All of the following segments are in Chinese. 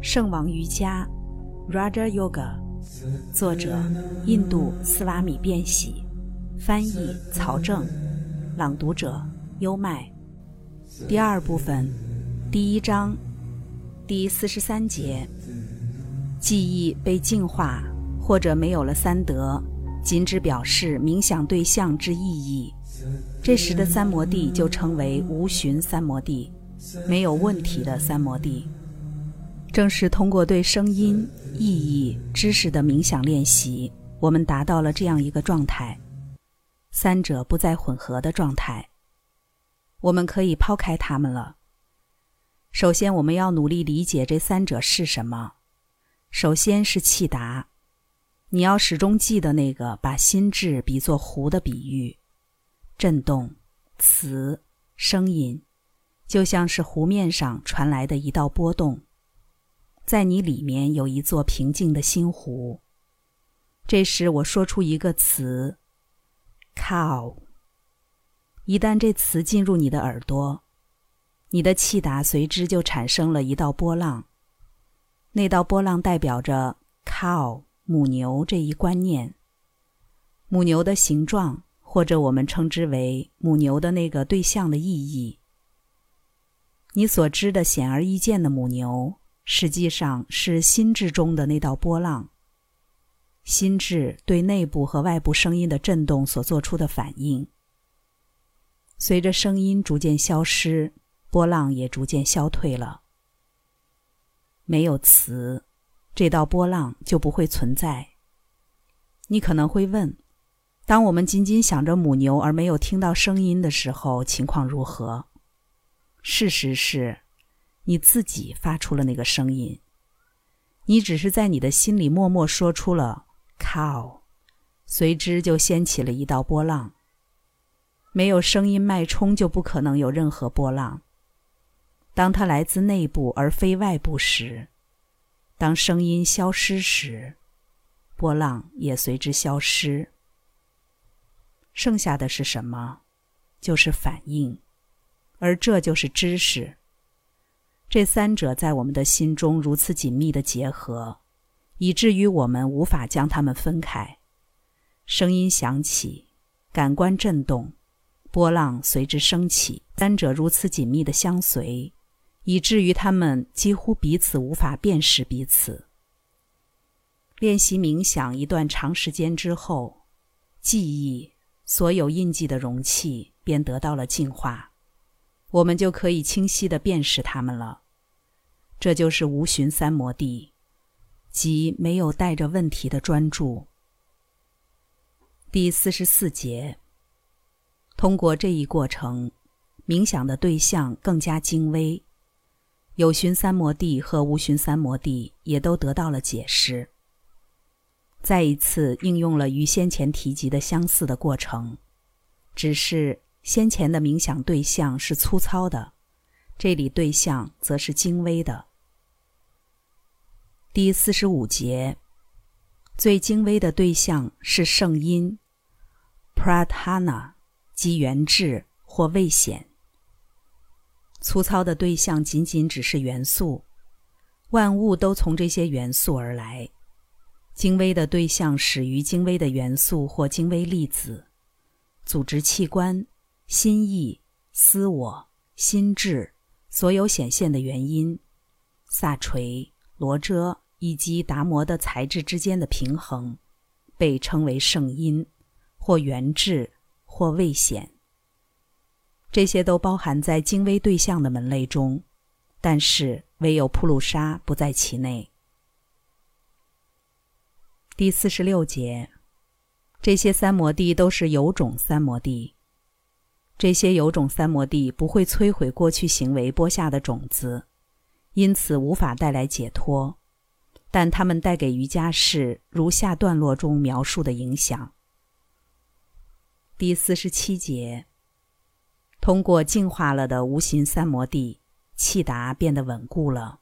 圣王瑜伽 （Raja Yoga），作者印度斯瓦米·变喜，翻译曹正，朗读者优麦。第二部分，第一章，第四十三节。记忆被净化，或者没有了三德，仅只表示冥想对象之意义。这时的三摩地就称为无寻三摩地，没有问题的三摩地。正是通过对声音、意义、知识的冥想练习，我们达到了这样一个状态：三者不再混合的状态。我们可以抛开它们了。首先，我们要努力理解这三者是什么。首先是气达，你要始终记得那个把心智比作湖的比喻，震动、磁、声音，就像是湖面上传来的一道波动，在你里面有一座平静的心湖。这时我说出一个词，cow。一旦这词进入你的耳朵，你的气达随之就产生了一道波浪。那道波浪代表着 “cow” 母牛这一观念。母牛的形状，或者我们称之为母牛的那个对象的意义。你所知的显而易见的母牛，实际上是心智中的那道波浪。心智对内部和外部声音的震动所做出的反应。随着声音逐渐消失，波浪也逐渐消退了。没有词，这道波浪就不会存在。你可能会问：当我们仅仅想着母牛而没有听到声音的时候，情况如何？事实是，你自己发出了那个声音。你只是在你的心里默默说出了 “cow”，随之就掀起了一道波浪。没有声音脉冲，就不可能有任何波浪。当它来自内部而非外部时，当声音消失时，波浪也随之消失。剩下的是什么？就是反应，而这就是知识。这三者在我们的心中如此紧密的结合，以至于我们无法将它们分开。声音响起，感官震动，波浪随之升起，三者如此紧密的相随。以至于他们几乎彼此无法辨识彼此。练习冥想一段长时间之后，记忆所有印记的容器便得到了净化，我们就可以清晰地辨识它们了。这就是无寻三摩地，即没有带着问题的专注。第四十四节，通过这一过程，冥想的对象更加精微。有寻三摩地和无寻三摩地也都得到了解释。再一次应用了与先前提及的相似的过程，只是先前的冥想对象是粗糙的，这里对象则是精微的。第四十五节，最精微的对象是圣音，Pradhana，即原质或未显。粗糙的对象仅仅只是元素，万物都从这些元素而来。精微的对象始于精微的元素或精微粒子，组织器官、心意、私我、心智，所有显现的原因，萨垂、罗遮以及达摩的材质之间的平衡，被称为圣音，或原质，或未显。这些都包含在精微对象的门类中，但是唯有普鲁沙不在其内。第四十六节，这些三摩地都是有种三摩地。这些有种三摩地不会摧毁过去行为播下的种子，因此无法带来解脱，但它们带给瑜伽士如下段落中描述的影响。第四十七节。通过净化了的无形三摩地，气达变得稳固了。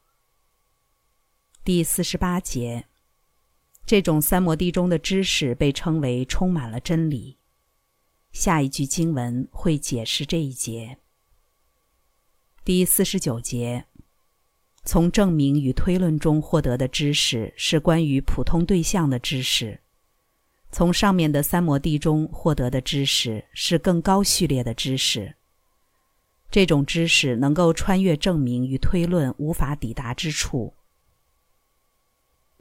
第四十八节，这种三摩地中的知识被称为充满了真理。下一句经文会解释这一节。第四十九节，从证明与推论中获得的知识是关于普通对象的知识；从上面的三摩地中获得的知识是更高序列的知识。这种知识能够穿越证明与推论无法抵达之处。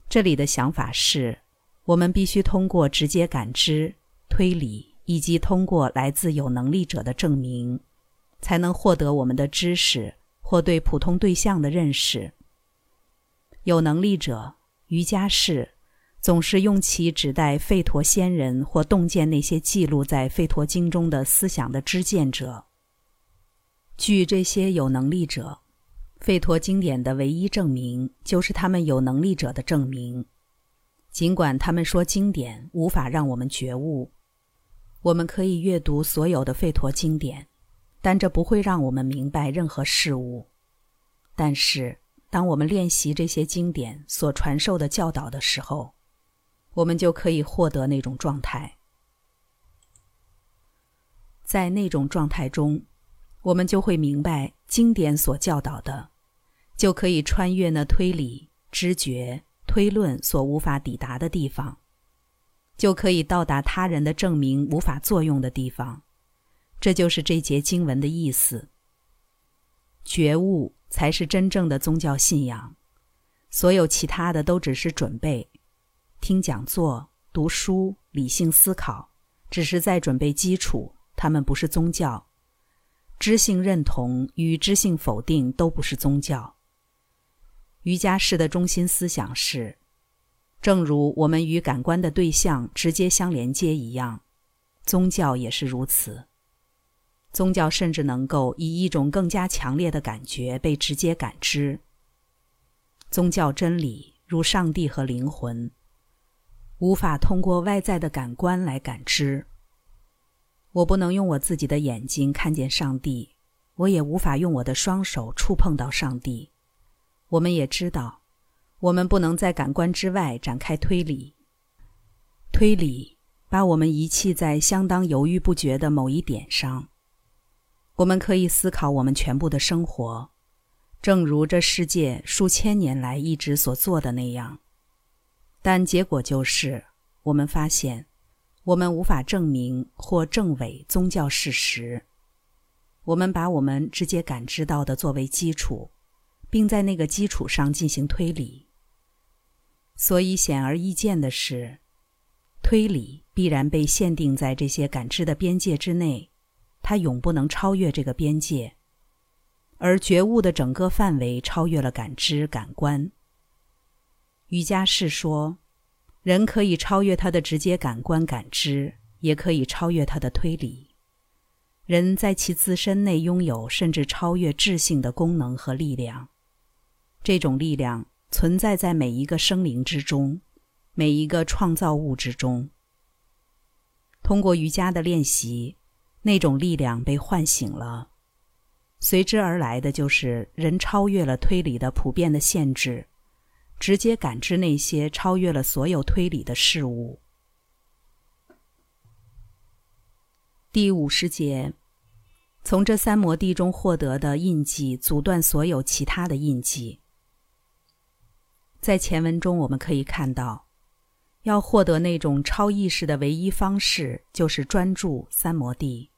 这里的想法是，我们必须通过直接感知、推理，以及通过来自有能力者的证明，才能获得我们的知识或对普通对象的认识。有能力者瑜伽士总是用其指代吠陀仙人或洞见那些记录在吠陀经中的思想的知见者。据这些有能力者。吠陀经典的唯一证明就是他们有能力者的证明，尽管他们说经典无法让我们觉悟。我们可以阅读所有的吠陀经典，但这不会让我们明白任何事物。但是，当我们练习这些经典所传授的教导的时候，我们就可以获得那种状态。在那种状态中，我们就会明白经典所教导的。就可以穿越那推理、知觉、推论所无法抵达的地方，就可以到达他人的证明无法作用的地方。这就是这节经文的意思。觉悟才是真正的宗教信仰，所有其他的都只是准备。听讲座、读书、理性思考，只是在准备基础，他们不是宗教。知性认同与知性否定都不是宗教。瑜伽士的中心思想是，正如我们与感官的对象直接相连接一样，宗教也是如此。宗教甚至能够以一种更加强烈的感觉被直接感知。宗教真理如上帝和灵魂，无法通过外在的感官来感知。我不能用我自己的眼睛看见上帝，我也无法用我的双手触碰到上帝。我们也知道，我们不能在感官之外展开推理。推理把我们遗弃在相当犹豫不决的某一点上。我们可以思考我们全部的生活，正如这世界数千年来一直所做的那样。但结果就是，我们发现，我们无法证明或证伪宗教事实。我们把我们直接感知到的作为基础。并在那个基础上进行推理。所以显而易见的是，推理必然被限定在这些感知的边界之内，它永不能超越这个边界。而觉悟的整个范围超越了感知感官。瑜伽士说，人可以超越他的直接感官感知，也可以超越他的推理。人在其自身内拥有甚至超越智性的功能和力量。这种力量存在在每一个生灵之中，每一个创造物之中。通过瑜伽的练习，那种力量被唤醒了，随之而来的就是人超越了推理的普遍的限制，直接感知那些超越了所有推理的事物。第五十节，从这三摩地中获得的印记，阻断所有其他的印记。在前文中，我们可以看到，要获得那种超意识的唯一方式就是专注三摩地。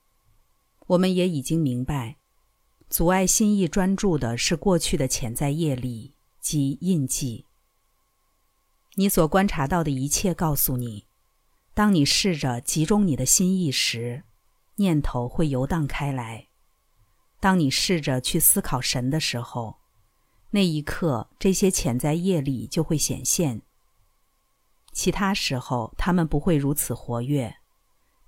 我们也已经明白，阻碍心意专注的是过去的潜在业力及印记。你所观察到的一切告诉你，当你试着集中你的心意时，念头会游荡开来；当你试着去思考神的时候。那一刻，这些潜在业力就会显现。其他时候，他们不会如此活跃，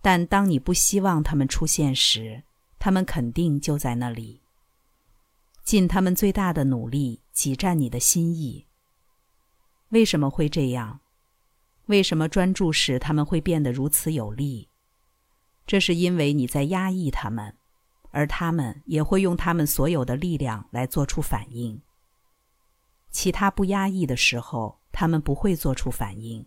但当你不希望他们出现时，他们肯定就在那里，尽他们最大的努力挤占你的心意。为什么会这样？为什么专注时他们会变得如此有力？这是因为你在压抑他们，而他们也会用他们所有的力量来做出反应。其他不压抑的时候，他们不会做出反应。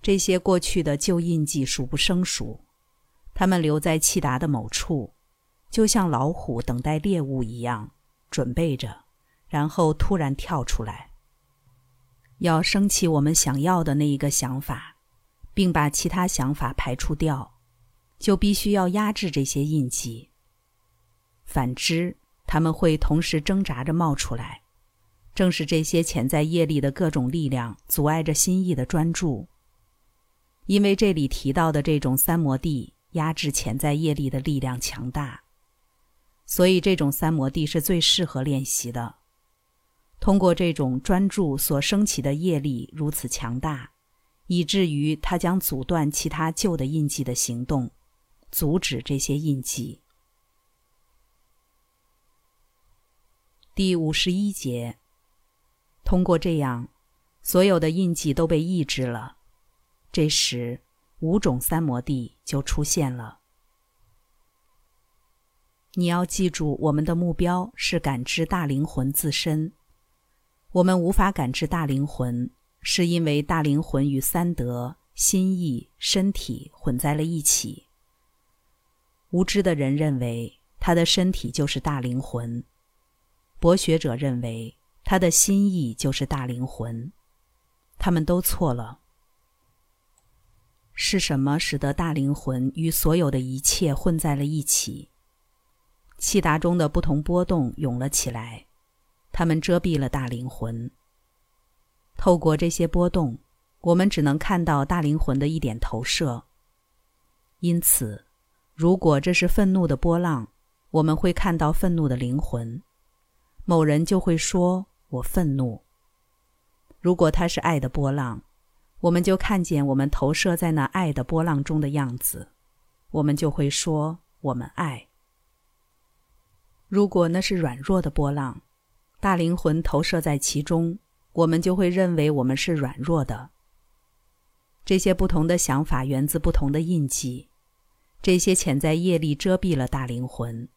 这些过去的旧印记数不胜数，他们留在气达的某处，就像老虎等待猎物一样，准备着，然后突然跳出来。要升起我们想要的那一个想法，并把其他想法排除掉，就必须要压制这些印记。反之，他们会同时挣扎着冒出来。正是这些潜在业力的各种力量阻碍着心意的专注。因为这里提到的这种三摩地压制潜在业力的力量强大，所以这种三摩地是最适合练习的。通过这种专注所升起的业力如此强大，以至于它将阻断其他旧的印记的行动，阻止这些印记。第五十一节，通过这样，所有的印记都被抑制了。这时，五种三摩地就出现了。你要记住，我们的目标是感知大灵魂自身。我们无法感知大灵魂，是因为大灵魂与三德、心意、身体混在了一起。无知的人认为他的身体就是大灵魂，博学者认为他的心意就是大灵魂，他们都错了。是什么使得大灵魂与所有的一切混在了一起？气达中的不同波动涌了起来。它们遮蔽了大灵魂。透过这些波动，我们只能看到大灵魂的一点投射。因此，如果这是愤怒的波浪，我们会看到愤怒的灵魂。某人就会说：“我愤怒。”如果它是爱的波浪，我们就看见我们投射在那爱的波浪中的样子。我们就会说：“我们爱。”如果那是软弱的波浪，大灵魂投射在其中，我们就会认为我们是软弱的。这些不同的想法源自不同的印记，这些潜在业力遮蔽了大灵魂。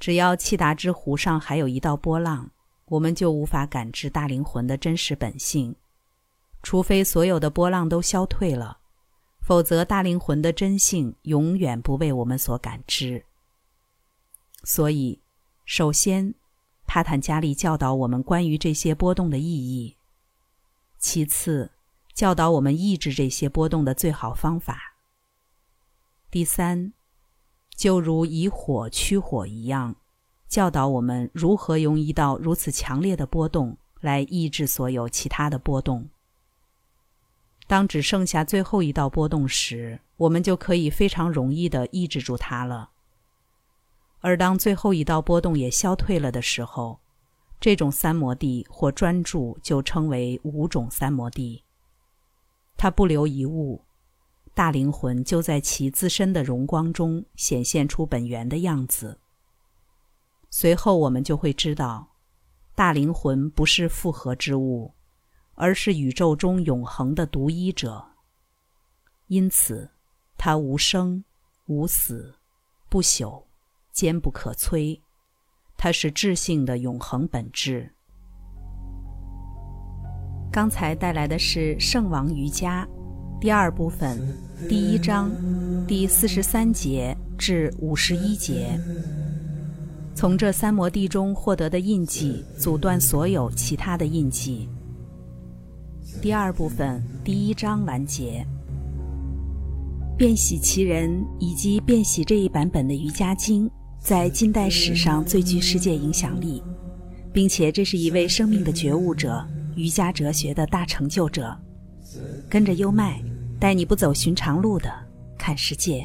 只要气达之湖上还有一道波浪，我们就无法感知大灵魂的真实本性。除非所有的波浪都消退了，否则大灵魂的真性永远不被我们所感知。所以，首先。帕坦加利教导我们关于这些波动的意义。其次，教导我们抑制这些波动的最好方法。第三，就如以火驱火一样，教导我们如何用一道如此强烈的波动来抑制所有其他的波动。当只剩下最后一道波动时，我们就可以非常容易地抑制住它了。而当最后一道波动也消退了的时候，这种三摩地或专注就称为五种三摩地。它不留一物，大灵魂就在其自身的荣光中显现出本源的样子。随后我们就会知道，大灵魂不是复合之物，而是宇宙中永恒的独一者。因此，它无生、无死、不朽。坚不可摧，它是智性的永恒本质。刚才带来的是《圣王瑜伽》第二部分第一章第四十三节至五十一节。从这三摩地中获得的印记，阻断所有其他的印记。第二部分第一章完结。变喜其人以及变喜这一版本的瑜伽经。在近代史上最具世界影响力，并且这是一位生命的觉悟者、瑜伽哲学的大成就者。跟着优麦，带你不走寻常路的看世界。